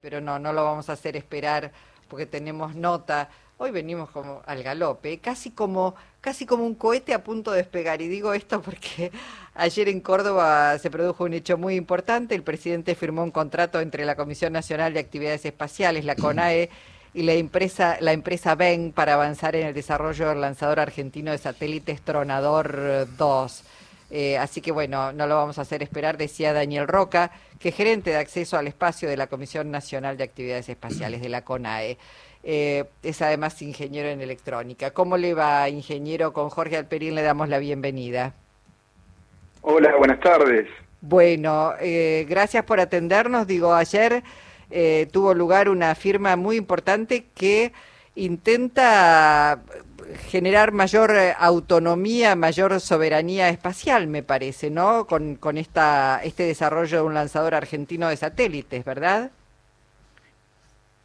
pero no, no lo vamos a hacer esperar porque tenemos nota. Hoy venimos como al galope, casi como, casi como un cohete a punto de despegar. Y digo esto porque ayer en Córdoba se produjo un hecho muy importante. El presidente firmó un contrato entre la Comisión Nacional de Actividades Espaciales, la CONAE, y la empresa, la empresa BEN para avanzar en el desarrollo del lanzador argentino de satélites Tronador 2. Eh, así que bueno, no lo vamos a hacer esperar, decía Daniel Roca, que es gerente de acceso al espacio de la Comisión Nacional de Actividades Espaciales, de la CONAE. Eh, es además ingeniero en electrónica. ¿Cómo le va, ingeniero? Con Jorge Alperín le damos la bienvenida. Hola, buenas tardes. Bueno, eh, gracias por atendernos. Digo, ayer tuvo lugar una firma muy importante que intenta generar mayor eh, autonomía, mayor soberanía espacial, me parece, ¿no? Con, con esta, este desarrollo de un lanzador argentino de satélites, ¿verdad?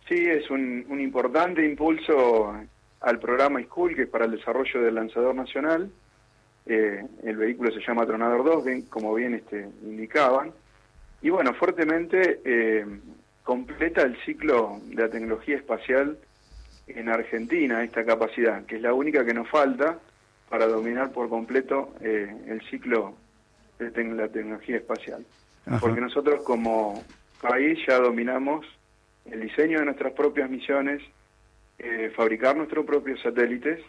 Sí, es un, un importante impulso al programa School, que es para el desarrollo del lanzador nacional. Eh, el vehículo se llama Tronador 2, como bien este, indicaban. Y bueno, fuertemente eh, completa el ciclo de la tecnología espacial en Argentina esta capacidad, que es la única que nos falta para dominar por completo eh, el ciclo de la tecnología espacial. Porque nosotros como país ya dominamos el diseño de nuestras propias misiones, eh, fabricar nuestros propios satélites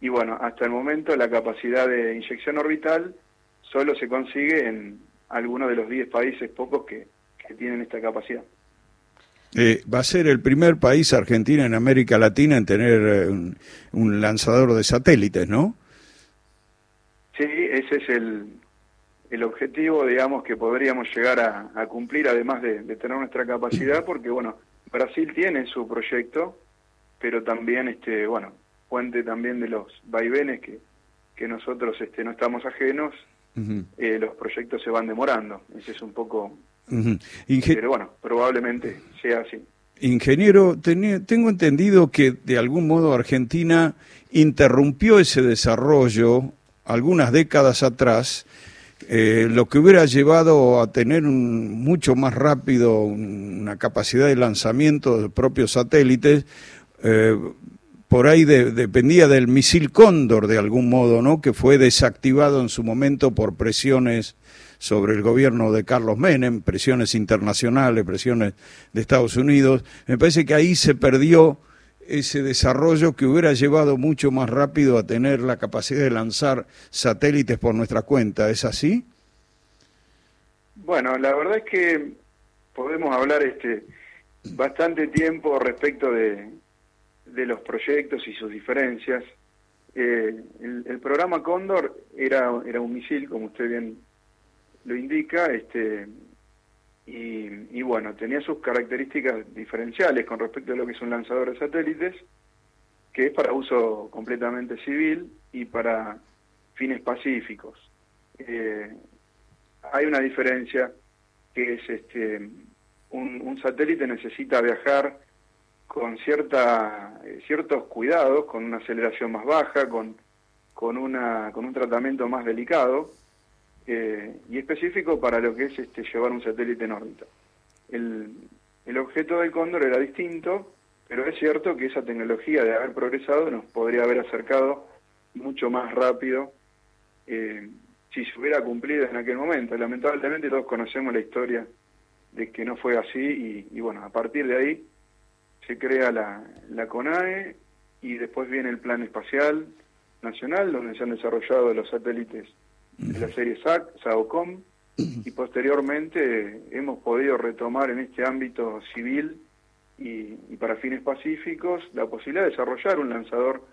y bueno, hasta el momento la capacidad de inyección orbital solo se consigue en algunos de los 10 países pocos que tienen esta capacidad. Eh, va a ser el primer país, Argentina, en América Latina en tener eh, un, lanzador de satélites, ¿no? Sí, ese es el, el objetivo, digamos, que podríamos llegar a, cumplir, además de, tener nuestra capacidad, porque, bueno, Brasil tiene su proyecto, pero también, este, bueno, fuente también de los vaivenes que, que nosotros este, no estamos ajenos, eh, los proyectos se van demorando. Ese es un poco pero bueno, probablemente sea así. Ingeniero, tengo entendido que de algún modo Argentina interrumpió ese desarrollo algunas décadas atrás, eh, lo que hubiera llevado a tener un, mucho más rápido una capacidad de lanzamiento de propios satélites. Eh, por ahí dependía del misil Cóndor de algún modo, ¿no? Que fue desactivado en su momento por presiones sobre el gobierno de Carlos Menem, presiones internacionales, presiones de Estados Unidos. Me parece que ahí se perdió ese desarrollo que hubiera llevado mucho más rápido a tener la capacidad de lanzar satélites por nuestra cuenta. ¿Es así? Bueno, la verdad es que podemos hablar este bastante tiempo respecto de, de los proyectos y sus diferencias. Eh, el, programa Cóndor era, era un misil, como usted bien lo indica, este, y, bueno, tenía sus características diferenciales con respecto a lo que es un lanzador de satélites, que es para uso completamente civil y para fines pacíficos. Eh, hay una diferencia que es este un, satélite necesita viajar con cierta eh, ciertos cuidados, con una aceleración más baja, con con una con un tratamiento más delicado eh, y específico para lo que es este, llevar un satélite en órbita. El, el objeto del Cóndor era distinto, pero es cierto que esa tecnología de haber progresado nos podría haber acercado mucho más rápido eh, si se hubiera cumplido en aquel momento. Lamentablemente todos conocemos la historia de que no fue así y, bueno, a partir de ahí se crea la, la CONAE y después viene el Plan Espacial Nacional, donde se han desarrollado los satélites de la serie SAC, SAOCOM, y posteriormente hemos podido retomar en este ámbito civil y, para fines pacíficos la posibilidad de desarrollar un lanzador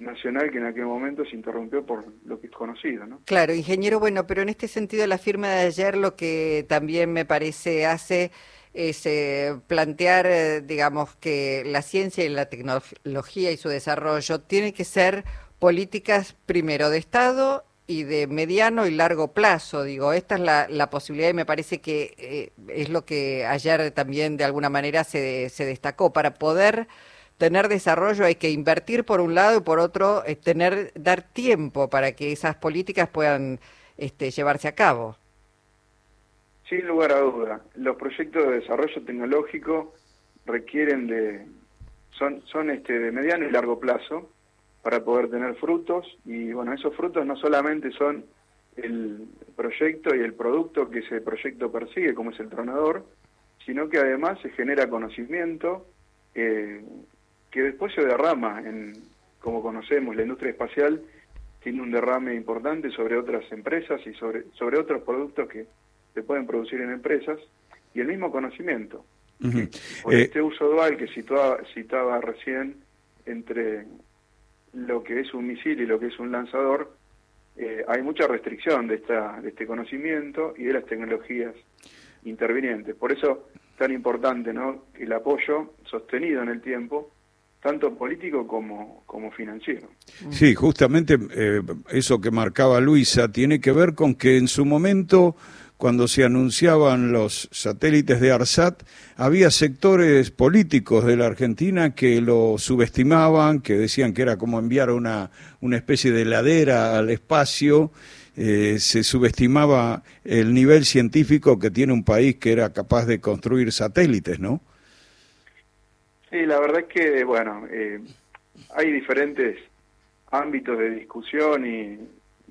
nacional que en aquel momento se interrumpió por lo que es conocido. ¿no? Claro, ingeniero, bueno, pero en este sentido la firma de ayer lo que también me parece hace es eh, plantear, eh, digamos, que la ciencia y la tecnología y su desarrollo tienen que ser políticas primero de Estado y de mediano y largo plazo. Digo, esta es la, la posibilidad y me parece que eh, es lo que ayer también de alguna manera se, se destacó. Para poder tener desarrollo hay que invertir por un lado y por otro eh, tener dar tiempo para que esas políticas puedan este, llevarse a cabo. Sin lugar a duda, los proyectos de desarrollo tecnológico requieren de son son este de mediano y largo plazo para poder tener frutos y bueno, esos frutos no solamente son el proyecto y el producto que ese proyecto persigue, como es el tronador, sino que además se genera conocimiento eh, que después se derrama en, como conocemos, la industria espacial tiene un derrame importante sobre otras empresas y sobre, sobre otros productos que se pueden producir en empresas y el mismo conocimiento. Por eh, este uso dual que citaba, citaba recién entre lo que es un misil y lo que es un lanzador, eh, hay mucha restricción de, esta, de este conocimiento y de las tecnologías intervinientes. Por eso tan importante ¿no? el apoyo sostenido en el tiempo, tanto político como, como financiero. Sí, justamente eh, eso que marcaba Luisa tiene que ver con que en su momento cuando se anunciaban los satélites de ARSAT, había sectores políticos de la Argentina que lo subestimaban, que decían que era como enviar una, una especie de ladera al espacio. Eh, se subestimaba el nivel científico que tiene un país que era capaz de construir satélites, ¿no? Sí, la verdad es que, bueno, eh, hay diferentes ámbitos de discusión y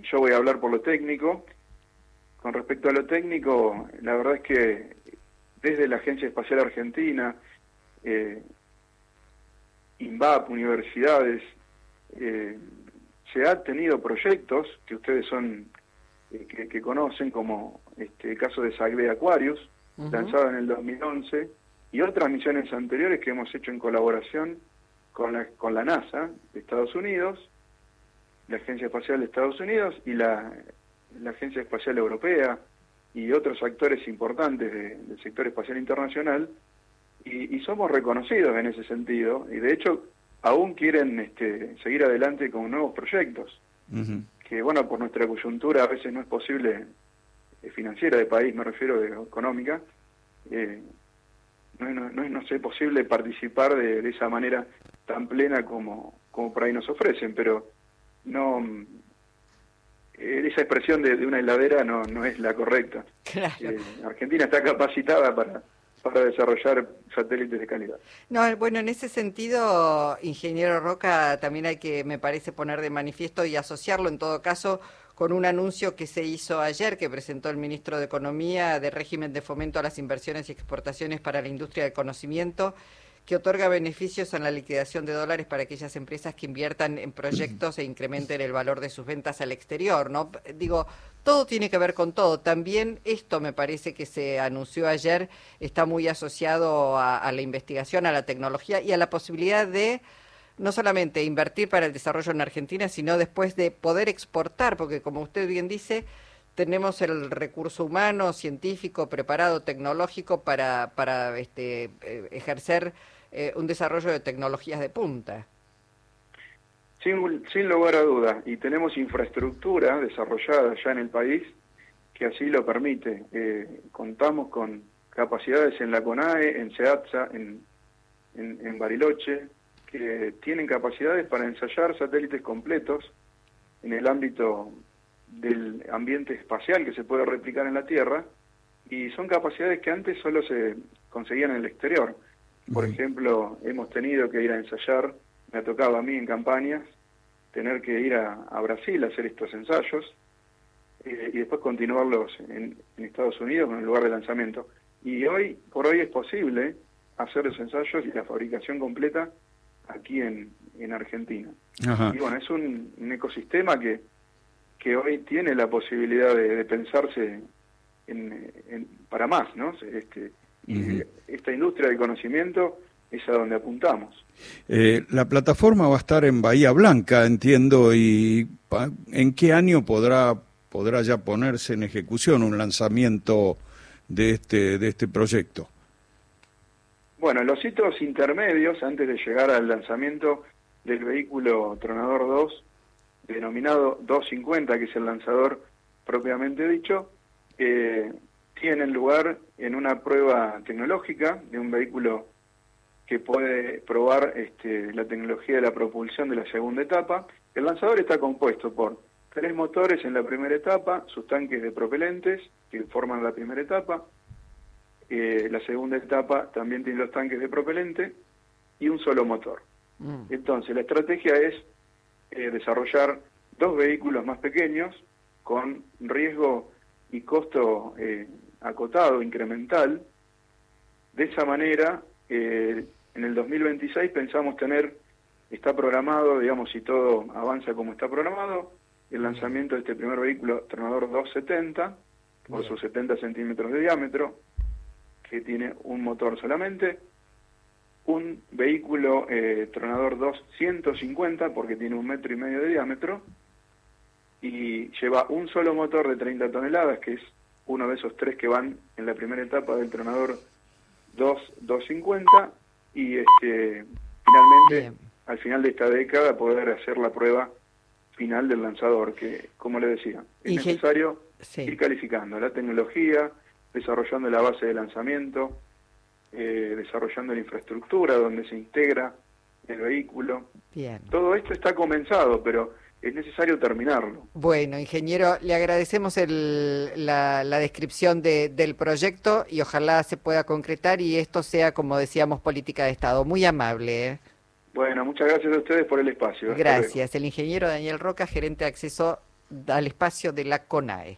yo voy a hablar por lo técnico. Con respecto a lo técnico, la verdad es que desde la Agencia Espacial Argentina, eh, INVAP, universidades, eh, se ha tenido proyectos que ustedes son eh, que, conocen, como este el caso de Sagbe Aquarius, lanzado en el 2011, y otras misiones anteriores que hemos hecho en colaboración con la, con la NASA de Estados Unidos, la Agencia Espacial de Estados Unidos y la la Agencia Espacial Europea y otros actores importantes del sector espacial internacional, y, somos reconocidos en ese sentido, y de hecho aún quieren este, seguir adelante con nuevos proyectos, que bueno, por nuestra coyuntura a veces no es posible, eh, financiera de país, me refiero de económica, eh, no, no, no, no es posible participar de, de, esa manera tan plena como, como por ahí nos ofrecen, pero no esa expresión de, una heladera no, no es la correcta. Eh, Argentina está capacitada para, para desarrollar satélites de calidad. No, bueno, en ese sentido, ingeniero Roca, también hay que, me parece, poner de manifiesto y asociarlo en todo caso con un anuncio que se hizo ayer, que presentó el ministro de Economía de régimen de fomento a las inversiones y exportaciones para la industria del conocimiento que otorga beneficios en la liquidación de dólares para aquellas empresas que inviertan en proyectos e incrementen el valor de sus ventas al exterior, ¿no? Digo, todo tiene que ver con todo. También esto me parece que se anunció ayer está muy asociado a, la investigación, a la tecnología y a la posibilidad de no solamente invertir para el desarrollo en Argentina, sino después de poder exportar, porque como usted bien dice, tenemos el recurso humano, científico, preparado, tecnológico para, para este, eh, ejercer eh, un desarrollo de tecnologías de punta. Sin, lugar a duda, y tenemos infraestructura desarrollada ya en el país que así lo permite. Eh, contamos con capacidades en la CONAE, en SEATSA, en, en, Bariloche, que tienen capacidades para ensayar satélites completos en el ámbito del ambiente espacial que se puede replicar en la Tierra, y son capacidades que antes solo se conseguían en el exterior. Por ejemplo, hemos tenido que ir a ensayar, me ha tocado a mí en campañas, tener que ir a, Brasil a hacer estos ensayos eh, y después continuarlos en, Estados Unidos en el lugar de lanzamiento. Y hoy, por hoy es posible hacer los ensayos y la fabricación completa aquí en, en Argentina. Y bueno, es un, ecosistema que, que hoy tiene la posibilidad de, pensarse en, para más, ¿no? Este, y esta industria del conocimiento es a donde apuntamos. Eh, la plataforma va a estar en Bahía Blanca, entiendo, y ¿en qué año podrá podrá ya ponerse en ejecución un lanzamiento de este de este proyecto? Bueno, los hitos intermedios antes de llegar al lanzamiento del vehículo Tronador 2, denominado 250, que es el lanzador propiamente dicho, eh, tienen lugar en una prueba tecnológica de un vehículo que puede probar este, la tecnología de la propulsión de la segunda etapa. El lanzador está compuesto por tres motores en la primera etapa, sus tanques de propelentes que forman la primera etapa. Eh, la segunda etapa también tiene los tanques de propelente y un solo motor. Mm. Entonces, la estrategia es eh, desarrollar dos vehículos más pequeños con riesgo y costo eh, acotado, incremental. De esa manera, en el 2026 pensamos tener, está programado, digamos, si todo avanza como está programado, el lanzamiento de este primer vehículo Tronador 270 por sus 70 centímetros de diámetro, que tiene un motor solamente, un vehículo eh, Tronador 250 porque tiene un metro y medio de diámetro y lleva un solo motor de 30 toneladas, que es uno de esos tres que van en la primera etapa del Tronador 250 y este finalmente al final de esta década poder hacer la prueba final del lanzador, que, como le decía, es necesario ir calificando la tecnología, desarrollando la base de lanzamiento, eh, desarrollando la infraestructura donde se integra el vehículo. Bien. Todo esto está comenzado, pero es necesario terminarlo. Bueno, ingeniero, le agradecemos la, descripción del proyecto y ojalá se pueda concretar y esto sea, como decíamos, política de Estado. Muy amable. ¿eh? Bueno, muchas gracias a ustedes por el espacio. Gracias. El ingeniero Daniel Roca, gerente de acceso al espacio de la CONAE.